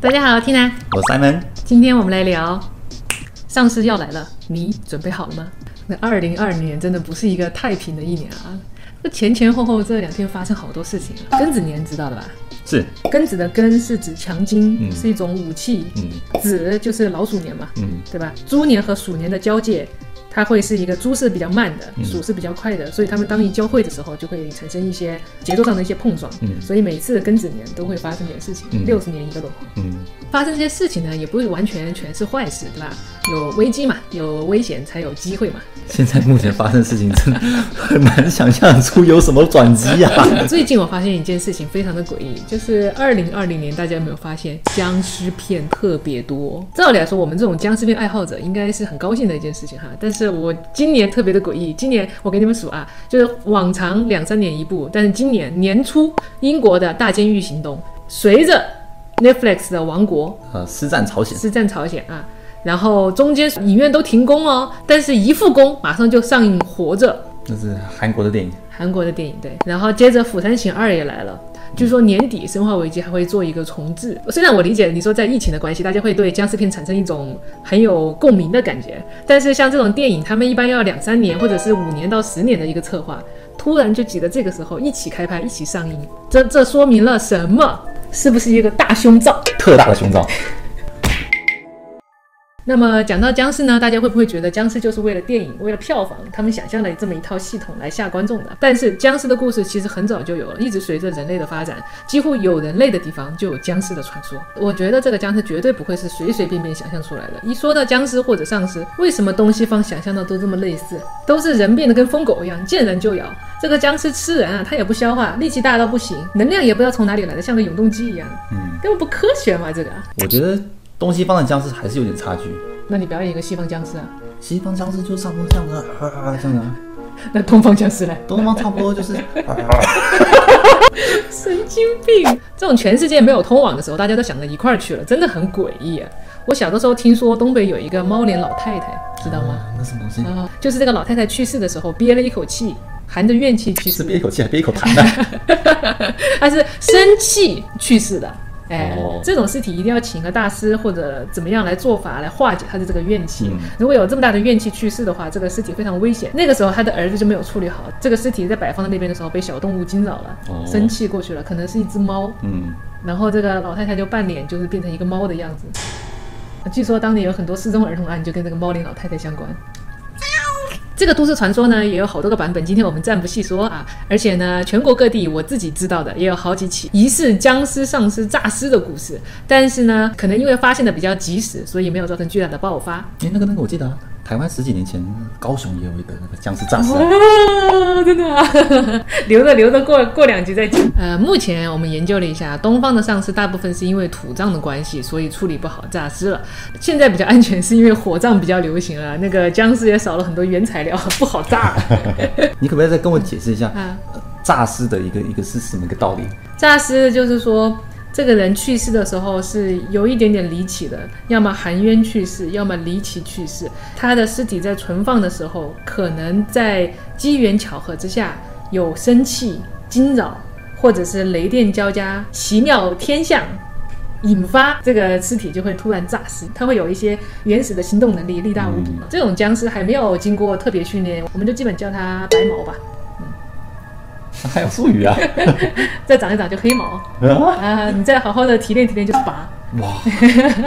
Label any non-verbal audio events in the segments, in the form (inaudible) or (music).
大家好，Tina，我 Simon。今天我们来聊丧尸要来了，你准备好了吗？那二零二零年真的不是一个太平的一年啊，那前前后后这两天发生好多事情啊。庚子年知道的吧？是，庚子的庚是指强筋，嗯是一种武器。嗯子就是老鼠年嘛，嗯对吧？猪年和鼠年的交界，它会是一个猪是比较慢的，嗯鼠是比较快的，所以它们当一交汇的时候，就会产生一些节奏上的一些碰撞。嗯所以每次庚子年都会发生点事情，嗯六十年一个轮回。嗯发生这些事情呢，也不是完全全是坏事，对吧？有危机嘛，有危险才有机会嘛。现在目前发生的事情真的很难想象出有什么转机啊！(laughs) 最近我发现一件事情非常的诡异，就是二零二零年，大家有没有发现僵尸片特别多？照理来说，我们这种僵尸片爱好者应该是很高兴的一件事情哈。但是我今年特别的诡异，今年我给你们数啊，就是往常两三年一部，但是今年年初英国的大监狱行动，随着 Netflix 的王国呃，师战朝鲜，师战朝鲜啊，然后中间影院都停工哦，但是一复工马上就上映《活着》。那是韩国的电影。韩国的电影对，然后接着《釜山行二》也来了。据说年底《生化危机》还会做一个重置。虽然我理解你说在疫情的关系，大家会对僵尸片产生一种很有共鸣的感觉，但是像这种电影，他们一般要两三年或者是五年到十年的一个策划，突然就挤在这个时候一起开拍、一起上映，这这说明了什么？是不是一个大胸罩？特大的胸罩，那么讲到僵尸呢，大家会不会觉得僵尸就是为了电影、为了票房，他们想象的这么一套系统来吓观众的？但是僵尸的故事其实很早就有了，一直随着人类的发展，几乎有人类的地方就有僵尸的传说。我觉得这个僵尸绝对不会是随随便便想象出来的。一说到僵尸或者丧尸，为什么东西方想象的都这么类似？都是人变得跟疯狗一样，见人就咬。这个僵尸吃人啊，它也不消化，力气大到不行，能量也不知道从哪里来的，像个永动机一样，嗯，根本不科学嘛！这个，我觉得东西方的僵尸还是有点差距。那你表演一个西方僵尸啊？西方僵尸就差不多这样的，啊这样的。(laughs) 那东方僵尸呢？东方差不多就是，啊 (laughs) 神经病！这种全世界没有通网的时候，大家都想到一块儿去了，真的很诡异啊！我小的时候听说东北有一个猫脸老太太，知道吗？啊那什么东西？啊、就是这个老太太去世的时候憋了一口气，含着怨气去世是憋一口气还憋一口痰的？(laughs) 她是生气去世的。哎，哦这种尸体一定要请个大师或者怎么样来做法来化解他的这个怨气。嗯如果有这么大的怨气去世的话，这个尸体非常危险。那个时候他的儿子就没有处理好，这个尸体在摆放在那边的时候被小动物惊扰了，哦生气过去了，可能是一只猫。嗯，然后这个老太太就半脸，就是变成一个猫的样子。据说当年有很多失踪儿童案就跟这个猫脸老太太相关。这个都市传说呢，也有好多个版本，今天我们暂不细说啊。而且呢，全国各地我自己知道的也有好几起疑似僵尸、丧尸诈尸的故事，但是呢，可能因为发现的比较及时，所以没有造成巨大的爆发。哎，那个那个我记得啊，台湾十几年前高雄也有一个那个僵尸诈尸案。(laughs) 哦，真的、(laughs) 啊，留着留着过过两集再讲。呃，目前我们研究了一下，东方的丧尸大部分是因为土葬的关系，所以处理不好诈尸了。现在比较安全，是因为火葬比较流行了，那个僵尸也少了很多原材料，不好炸。(laughs) 你可不可以再跟我解释一下啊，呃诈尸的一个一个是什么一个道理？诈尸就是说。这个人去世的时候是有一点点离奇的，要么含冤去世，要么离奇去世。他的尸体在存放的时候，可能在机缘巧合之下有生气、惊扰，或者是雷电交加、奇妙天象。引发这个尸体就会突然诈尸，它会有一些原始的行动能力，力大无比。这种僵尸还没有经过特别训练，我们就基本叫它白毛吧，(laughs) 还有术语啊？(laughs) 再长一长就黑毛啊啊！你再好好的提炼提炼就是拔。哇，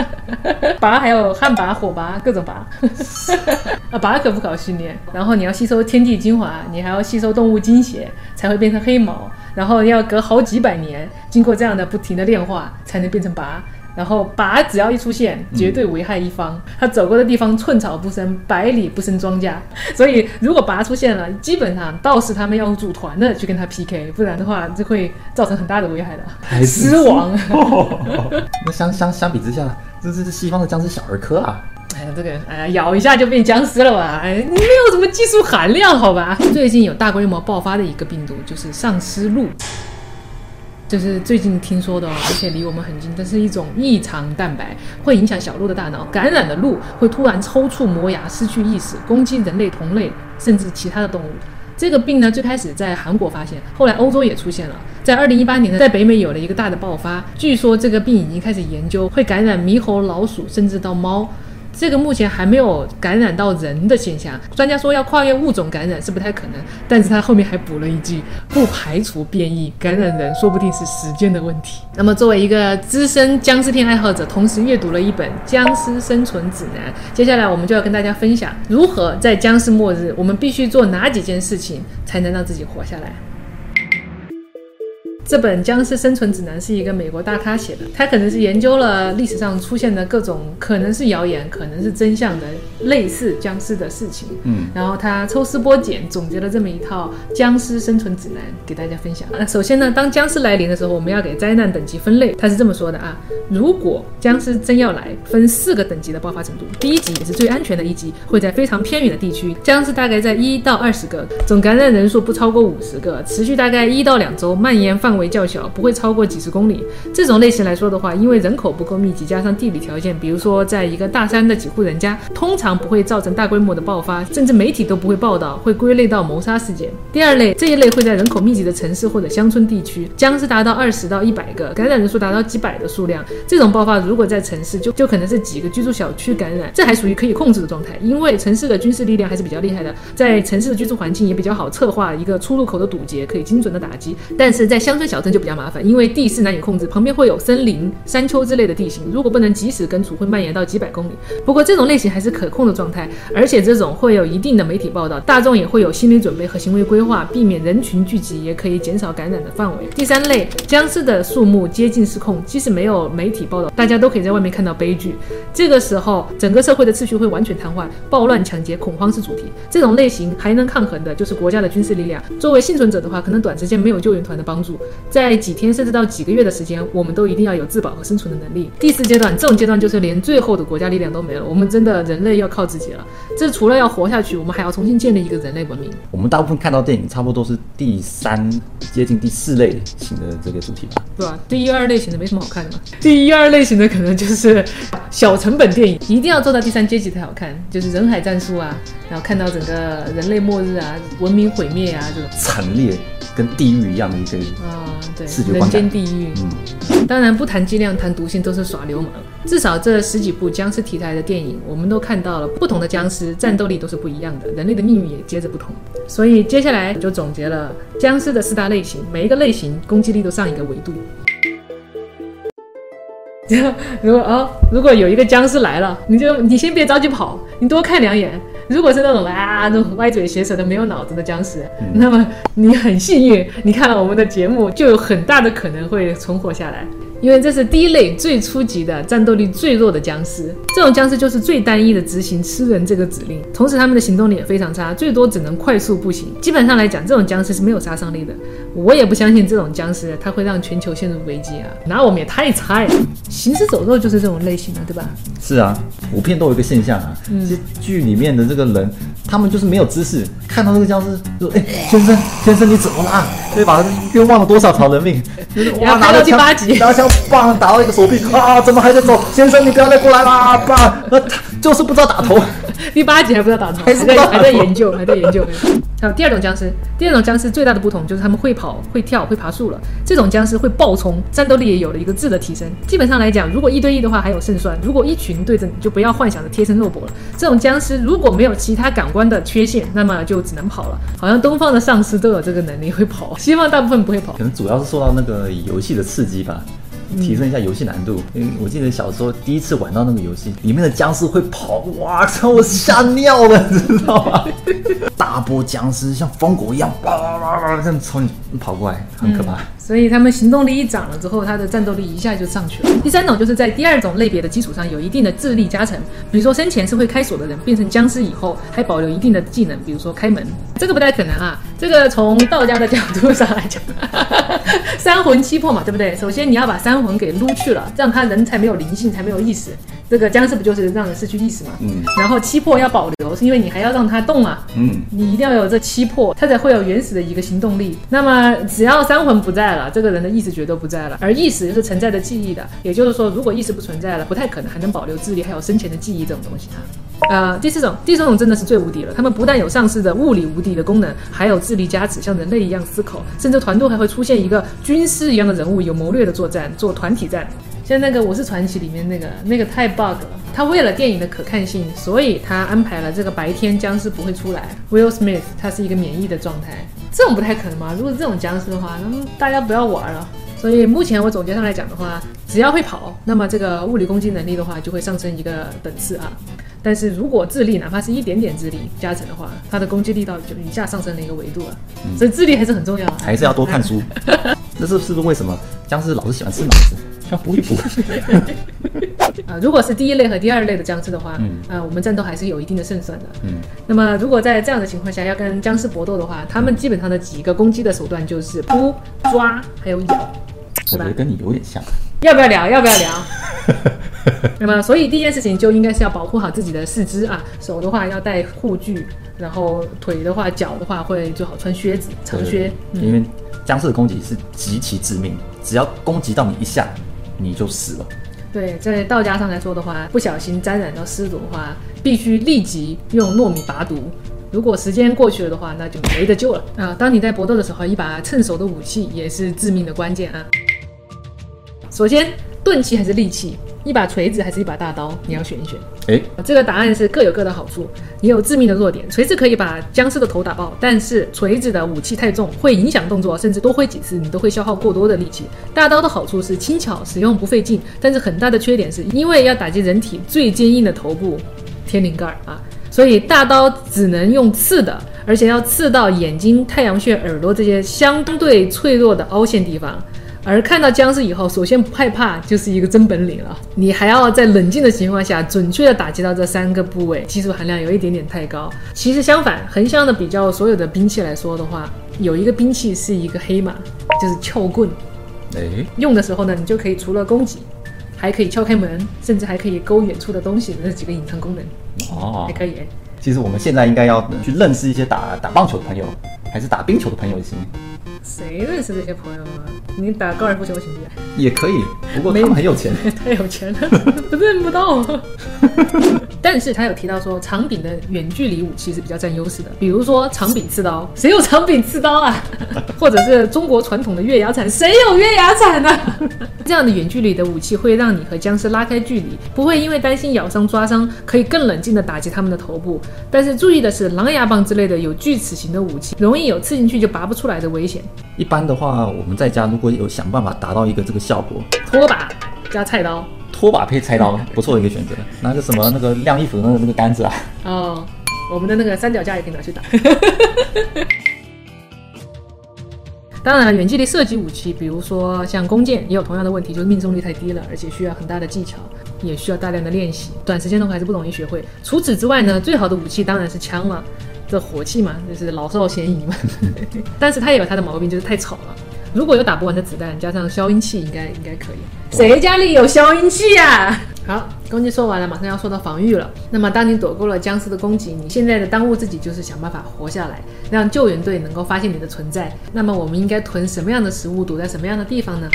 (laughs) 拔还有旱拔、火拔各种拔，啊，拔可不搞训练。然后你要吸收天地精华，你还要吸收动物精血，才会变成黑毛。然后要隔好几百年，经过这样的不停的炼化，才能变成拔。然后拔只要一出现，绝对危害一方。他走过的地方寸草不生，百里不生庄稼。所以如果拔出现了，基本上道士他们要组团的去跟他 PK，不然的话就会造成很大的危害的，还是死亡。(laughs) 那相相相比之下，这这是西方的僵尸小儿科啊。哎呀，这个哎呀，咬一下就变僵尸了吧？哎，你没有什么技术含量，好吧？最近有大规模爆发的一个病毒就是丧尸鹿，这是最近听说的哦，而且离我们很近。这是一种异常蛋白，会影响小鹿的大脑。感染的鹿会突然抽搐、磨牙、失去意识，攻击人类同类甚至其他的动物。这个病呢，最开始在韩国发现，后来欧洲也出现了。在二零一八年呢，在北美有了一个大的爆发。据说这个病已经开始研究，会感染猕猴、老鼠，甚至到猫。这个目前还没有感染到人的现象，专家说要跨越物种感染是不太可能，但是他后面还补了一句，不排除变异感染人，说不定是时间的问题。那么作为一个资深僵尸片爱好者，同时阅读了一本《僵尸生存指南》，接下来我们就要跟大家分享，如何在僵尸末日，我们必须做哪几件事情才能让自己活下来。这本《僵尸生存指南》是一个美国大咖写的，他可能是研究了历史上出现的各种可能是谣言、可能是真相的类似僵尸的事情，嗯，然后他抽丝剥茧，总结了这么一套僵尸生存指南给大家分享。那首先呢，当僵尸来临的时候，我们要给灾难等级分类。他是这么说的啊：如果僵尸真要来，分四个等级的爆发程度。第一级也是最安全的一级，会在非常偏远的地区，僵尸大概在一到二十个，总感染人数不超过五十个，持续大概一到两周，蔓延范范围。较小，不会超过几十公里。这种类型来说的话，因为人口不够密集，加上地理条件，比如说在一个大山的几户人家，通常不会造成大规模的爆发，甚至媒体都不会报道，会归类到谋杀事件。第二类，这一类会在人口密集的城市或者乡村地区，僵尸达到二十到一百个，感染人数达到几百的数量。这种爆发如果在城市，就就可能是几个居住小区感染，这还属于可以控制的状态，因为城市的军事力量还是比较厉害的，在城市的居住环境也比较好策划一个出入口的堵截，可以精准的打击。但是在乡小镇就比较麻烦，因为地势难以控制，旁边会有森林、山丘之类的地形，如果不能及时根除，会蔓延到几百公里。不过这种类型还是可控的状态，而且这种会有一定的媒体报道，大众也会有心理准备和行为规划，避免人群聚集，也可以减少感染的范围。第三类，僵尸的数目接近失控，即使没有媒体报道，大家都可以在外面看到悲剧。这个时候，整个社会的秩序会完全瘫痪，暴乱、抢劫、恐慌是主题。这种类型还能抗衡的就是国家的军事力量。作为幸存者的话，可能短时间没有救援团的帮助，在几天甚至到几个月的时间，我们都一定要有自保和生存的能力。第四阶段，这种阶段就是连最后的国家力量都没了，我们真的人类要靠自己了。这除了要活下去，我们还要重新建立一个人类文明。我们大部分看到电影，差不多都是第三接近第四类型的这个主题吧？对吧？第一二类型的没什么好看的嘛。第一二类型的可能就是小成本电影，一定要做到第三阶级才好看，就是人海战术啊，然后看到整个人类末日啊、文明毁灭啊这种惨烈跟地狱一样的一个啊，对视，觉人观感间地狱。嗯，当然不谈剂量，谈毒性都是耍流氓。至少这十几部僵尸题材的电影，我们都看到了不同的僵尸战斗力都是不一样的，人类的命运也接着不同。所以接下来我就总结了僵尸的四大类型，每一个类型攻击力都上一个维度。(laughs) 如果哦，如果有一个僵尸来了，你就你先别着急跑，你多看两眼。如果是那种啊那种歪嘴斜舌的没有脑子的僵尸，那么你很幸运，你看了我们的节目，就有很大的可能会存活下来。因为这是第一类最初级的战斗力最弱的僵尸，这种僵尸就是最单一的执行吃人这个指令，同时他们的行动力也非常差，最多只能快速步行。基本上来讲，这种僵尸是没有杀伤力的。我也不相信这种僵尸它会让全球陷入危机啊，那我们也太菜了。行尸走肉就是这种类型的，对吧？是啊，普遍都有一个现象啊，嗯其实剧里面的这个人，他们就是没有知识，看到这个僵尸就说：“哎、先生，先生你怎么啦？”对吧？冤枉了多少条人命？就是然后拍到第拿着枪八集拿枪棒打到一个手臂，啊，怎么还在走？先生，你不要再过来啦！棒，呃，他就是不知道打头。第八集还不知道打头，还还是在还在研究，还在研究。还有第二种僵尸，第二种僵尸最大的不同就是他们会跑、会跳、会爬树了。这种僵尸会爆冲，战斗力也有了一个质的提升。基本上来讲，如果一对一的话还有胜算，如果一群对着你，就不要幻想着贴身肉搏了。这种僵尸如果没有其他感官的缺陷，那么就只能跑了。好像东方的丧尸都有这个能力会跑，西方大部分不会跑。可能主要是受到那个游戏的刺激吧，提升一下游戏难度。因为我记得小时候第一次玩到那个游戏，里面的僵尸会跑，哇操，(laughs) 我吓尿了，(laughs) 你知道吗？大波僵尸像疯狗一样，叭叭叭叭这样从你跑过来，很可怕。所以他们行动力一涨了之后，他的战斗力一下就上去了。第三种就是在第二种类别的基础上有一定的智力加成，比如说生前是会开锁的人，变成僵尸以后还保留一定的技能，比如说开门，这个不太可能啊。这个从道家的角度上来讲，(laughs) 三魂七魄嘛，对不对？首先你要把三魂给撸去了，这样他人才没有灵性，才没有意识。这个僵尸不就是让人失去意识嘛？嗯然后七魄要保留，是因为你还要让它动啊。嗯，你一定要有这七魄，它才会有原始的一个行动力。那么只要三魂不在了，这个人的意识绝对不在了，而意识是存在的记忆的。也就是说，如果意识不存在了，不太可能还能保留智力，还有生前的记忆这种东西啊。呃，第四种，第四种真的是最无敌了。他们不但有上市的物理无敌的功能，还有智力加持，像人类一样思考，甚至团队还会出现一个军师一样的人物，有谋略的作战，做团体战。像那个《我是传奇》里面那个那个太 bug 了，他为了电影的可看性，所以他安排了这个白天僵尸不会出来。Will Smith 他是一个免疫的状态，这种不太可能嘛？如果是这种僵尸的话，那么大家不要玩了。所以目前我总结上来讲的话，只要会跑，那么这个物理攻击能力的话就会上升一个等次啊。但是如果智力哪怕是一点点智力加成的话，它的攻击力道就一下上升了一个维度了。所以智力还是很重要啊，(laughs) 还是要多看书。(laughs) 这是是不是为什么僵尸老是喜欢吃脑子？要补一补。啊，如果是第一类和第二类的僵尸的话，嗯，呃，我们战斗还是有一定的胜算的。嗯，那么如果在这样的情况下要跟僵尸搏斗的话，他们基本上的几个攻击的手段就是扑、抓，还有咬。我觉得跟你有点像。要不要聊？要不要聊？(laughs) (laughs) 那么，所以第一件事情就应该是要保护好自己的四肢啊，手的话要戴护具，然后腿的话、脚的话会最好穿靴子、长靴。因为僵尸的攻击是极其致命，只要攻击到你一下，你就死了。对，在道家上来说的话，不小心沾染到尸毒的话，必须立即用糯米拔毒。如果时间过去了的话，那就没得救了啊！当你在搏斗的时候，一把趁手的武器也是致命的关键啊。首先，钝器还是利器？一把锤子还是一把大刀？你要选一选。哎，这个答案是各有各的好处，也有致命的弱点。锤子可以把僵尸的头打爆，但是锤子的武器太重，会影响动作，甚至多挥几次你都会消耗过多的力气。大刀的好处是轻巧，使用不费劲，但是很大的缺点是因为要打击人体最坚硬的头部天灵盖啊，所以大刀只能用刺的，而且要刺到眼睛、太阳穴、耳朵这些相对脆弱的凹陷地方。而看到僵尸以后，首先不害怕就是一个真本领了。你还要在冷静的情况下，准确的打击到这三个部位，技术含量有一点点太高。其实相反，横向的比较所有的兵器来说的话，有一个兵器是一个黑马，就是撬棍。哎，用的时候呢，你就可以除了攻击，还可以撬开门，甚至还可以勾远处的东西，这几个隐藏功能。哦，还可以。其实我们现在应该要去认识一些打打棒球的朋友，还是打冰球的朋友行？谁认识这些朋友啊？你打高尔夫球行不行？也可以，不过他们很有钱，(laughs) 太有钱了，(laughs) 认不到。(laughs) 但是他有提到说，长柄的远距离武器是比较占优势的，比如说长柄刺刀，谁有长柄刺刀啊？或者是中国传统的月牙铲，谁有月牙铲呢？这样的远距离的武器会让你和僵尸拉开距离，不会因为担心咬伤抓伤，可以更冷静的打击他们的头部。但是注意的是，狼牙棒之类的有锯齿形的武器，容易有刺进去就拔不出来的危险。一般的话，我们在家如果有想办法达到一个这个效果，拖把加菜刀，拖把配菜刀，不错的一个选择。拿个什么那个晾衣服的那个那个杆子啊？哦，我们的那个三脚架也可以拿去打。(laughs) 当然，远距离射击武器，比如说像弓箭，也有同样的问题，就是命中率太低了，而且需要很大的技巧，也需要大量的练习，短时间的话还是不容易学会。除此之外呢，最好的武器当然是枪了。这火气嘛，就是老少咸宜嘛。(laughs) 但是它也有它的毛病，就是太吵了。如果有打不完的子弹，加上消音器，应该应该可以。谁家里有消音器呀？好，攻击说完了，马上要说到防御了。那么，当你躲过了僵尸的攻击，你现在的当务之急就是想办法活下来，让救援队能够发现你的存在。那么，我们应该囤什么样的食物，躲在什么样的地方呢？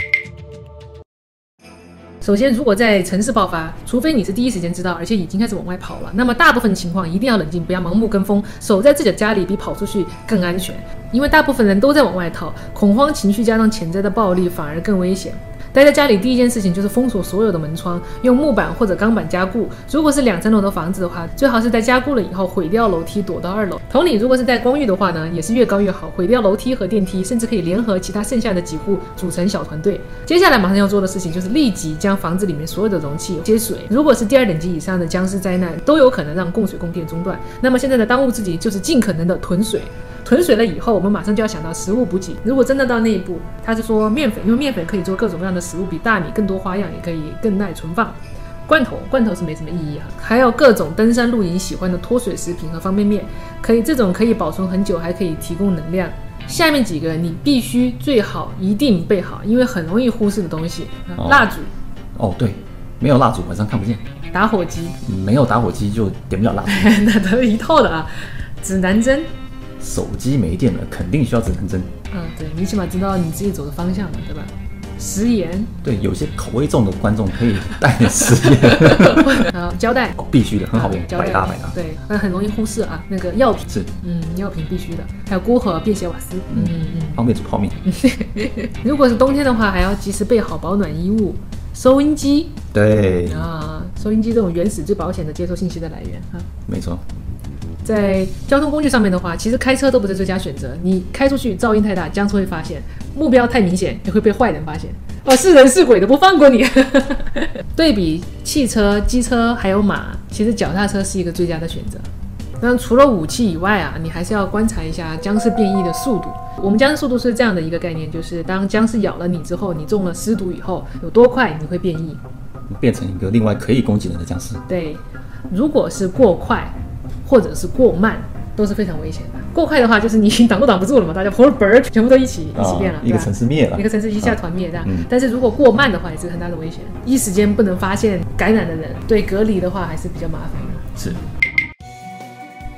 首先，如果在城市爆发，除非你是第一时间知道，而且已经开始往外跑了，那么大部分情况一定要冷静，不要盲目跟风，守在自己的家里比跑出去更安全。因为大部分人都在往外逃，恐慌情绪加上潜在的暴力，反而更危险。待在家里，第一件事情就是封锁所有的门窗，用木板或者钢板加固。如果是两层楼的房子的话，最好是在加固了以后毁掉楼梯，躲到二楼。同理，如果是在公寓的话呢，也是越高越好，毁掉楼梯和电梯，甚至可以联合其他剩下的几户组成小团队。接下来马上要做的事情就是立即将房子里面所有的容器接水。如果是第二等级以上的僵尸灾难，都有可能让供水供电中断。那么现在的当务之急就是尽可能的囤水。囤水了以后，我们马上就要想到食物补给。如果真的到那一步，他是说面粉，因为面粉可以做各种各样的食物，比大米更多花样，也可以更耐存放。罐头，罐头是没什么意义啊。还有各种登山露营喜欢的脱水食品和方便面，可以这种可以保存很久，还可以提供能量。下面几个你必须最好一定备好，因为很容易忽视的东西。蜡烛。哦，对，没有蜡烛晚上看不见。打火机。没有打火机就点不了蜡烛。(laughs) 那都一套的啊。指南针。手机没电了，肯定需要指南针。嗯，对你起码知道你自己走的方向嘛，对吧？食盐，对，有些口味重的观众可以带点食盐，(laughs) 啊，胶带，哦，必须的，很好用，胶带百搭百搭。对，那很容易忽视啊。那个药品，是嗯，药品必须的，还有锅和便携瓦斯，嗯嗯方便煮泡面。嗯。(laughs) 如果是冬天的话，还要及时备好保暖衣物，收音机对，啊，收音机这种原始最保险的接收信息的来源啊。没错，在交通工具上面的话，其实开车都不是最佳选择。你开出去噪音太大，僵尸会发现；目标太明显，也会被坏人发现。哦，是人是鬼都不放过你。对比汽车、机车还有马，其实脚踏车是一个最佳的选择。当然，除了武器以外啊，你还是要观察一下僵尸变异的速度。我们僵尸速度是这样的一个概念，就是当僵尸咬了你之后，你中了尸毒以后，有多快你会变异。变成一个另外可以攻击人的僵尸。对，如果是过快或者是过慢，都是非常危险的。过快的话，就是你挡都挡不住了嘛，大家砰嘣儿全部都一起一起变了，啊一个城市灭了一个城市一下团灭这样。嗯但是如果过慢的话，也是很大的危险，一时间不能发现感染的人，对隔离的话还是比较麻烦的。是，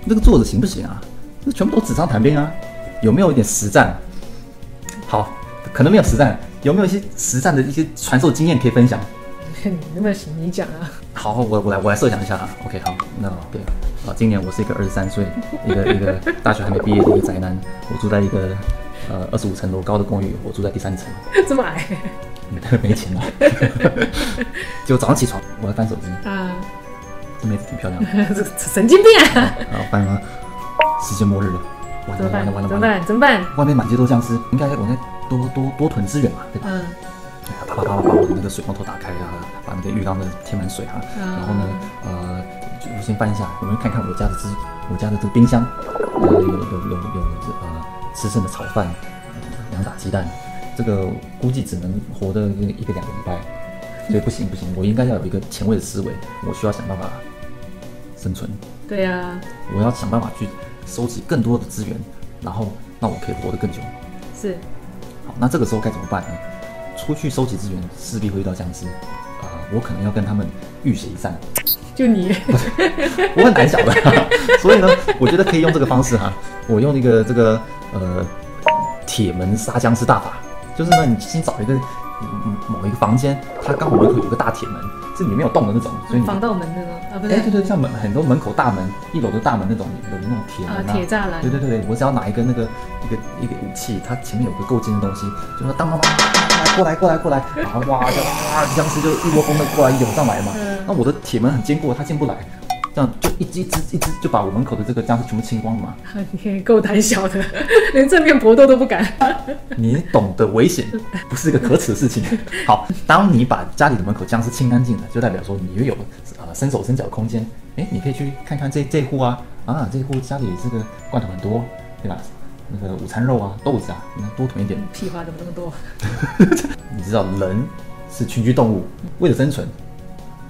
这个做的行不行啊？那全部都纸上谈兵啊，有没有一点实战？好，可能没有实战，有没有一些实战的一些传授经验可以分享？(laughs) 你那么行，你讲啊。好，我我来我来设想一下啊。OK，好，那对啊，今年我是一个二十三岁，一个一个大学还没毕业的一个宅男，我住在一个呃二十五层楼高的公寓，我住在第三层，(laughs) 这么矮没钱了。(laughs) 结果早上起床，我要翻手机，啊，这妹子挺漂亮的，(laughs) 神经病啊！然后翻翻，世界末日了，完怎么办？了完了完了怎么，办？怎么办？外面满街都僵尸，应该我应该多多多囤资源嘛，对吧？嗯，啪啪啪啪把我的那个水龙头打开啊，把那个浴缸的填满水啊，然后呢，呃，就我先翻一下，我们看看我家的资，我家的这个冰箱，呃，有有有有呃吃剩的炒饭，两打鸡蛋，这个估计只能活的一个两个礼拜，所以不行不行，我应该要有一个前卫的思维，我需要想办法生存，对呀、我要想办法去收集更多的资源，然后让我可以活得更久。是好，那这个时候该怎么办呢？出去收集资源，势必会遇到僵尸，我可能要跟他们浴血一战，就你，(laughs) 我很胆小的，(laughs) 所以呢，我觉得可以用这个方式哈，我用一个这个呃铁门杀僵尸大法，就是呢，你先找一个嗯某一个房间，它刚好门口有个大铁门，是里面有洞的那种，所以防盗门那种啊，不是哎，对。对，像门很多门口大门，一楼的大门那种有那种铁门啊，铁栅栏。对，对对对，我只要拿一个那个一个一个武器，它前面有个够尖的东西，就说当当当当，过来过来过来，然后哇就哇僵尸就一窝蜂的过来涌上来嘛。嗯。那我的铁门很坚固，它进不来，这样就一只一只一只就把我门口的这个僵尸全部清光了嘛。你也够胆小的，(laughs) 连正面搏斗都不敢。(laughs) 你懂得危险不是一个可耻的事情。(laughs) 好，当你把家里的门口僵尸清干净了，就代表说你又有呃伸手伸脚的空间。哎，你可以去看看这这户啊啊，这户家里这个罐头很多，对吧？那个午餐肉啊、豆子啊，你看多囤一点。屁话怎么那么多？你知道人是群居动物，为了生存，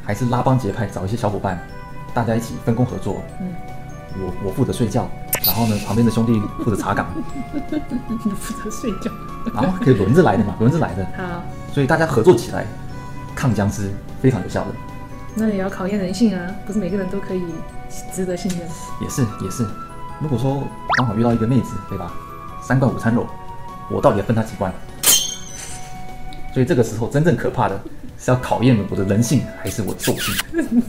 还是拉帮结派，找一些小伙伴，大家一起分工合作。嗯，我我负责睡觉，然后呢，(laughs) 旁边的兄弟负责查岗，你负责睡觉。然后可以轮着来的嘛，(laughs) 轮着来的。好，所以大家合作起来抗僵尸非常有效的，那也要考验人性啊，不是每个人都可以值得信任。也是也是。如果说刚好遇到一个妹子，对吧？三罐午餐肉，我到底要分她几罐？所以这个时候真正可怕的是要考验我的人性还是我的兽性。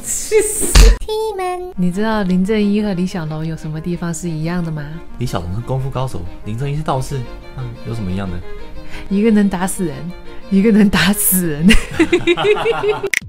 去死！(laughs) 你知道林正英和李小龙有什么地方是一样的吗？李小龙是功夫高手，林正英是道士，嗯，有什么一样的？一个能打死人，一个能打死人。(laughs)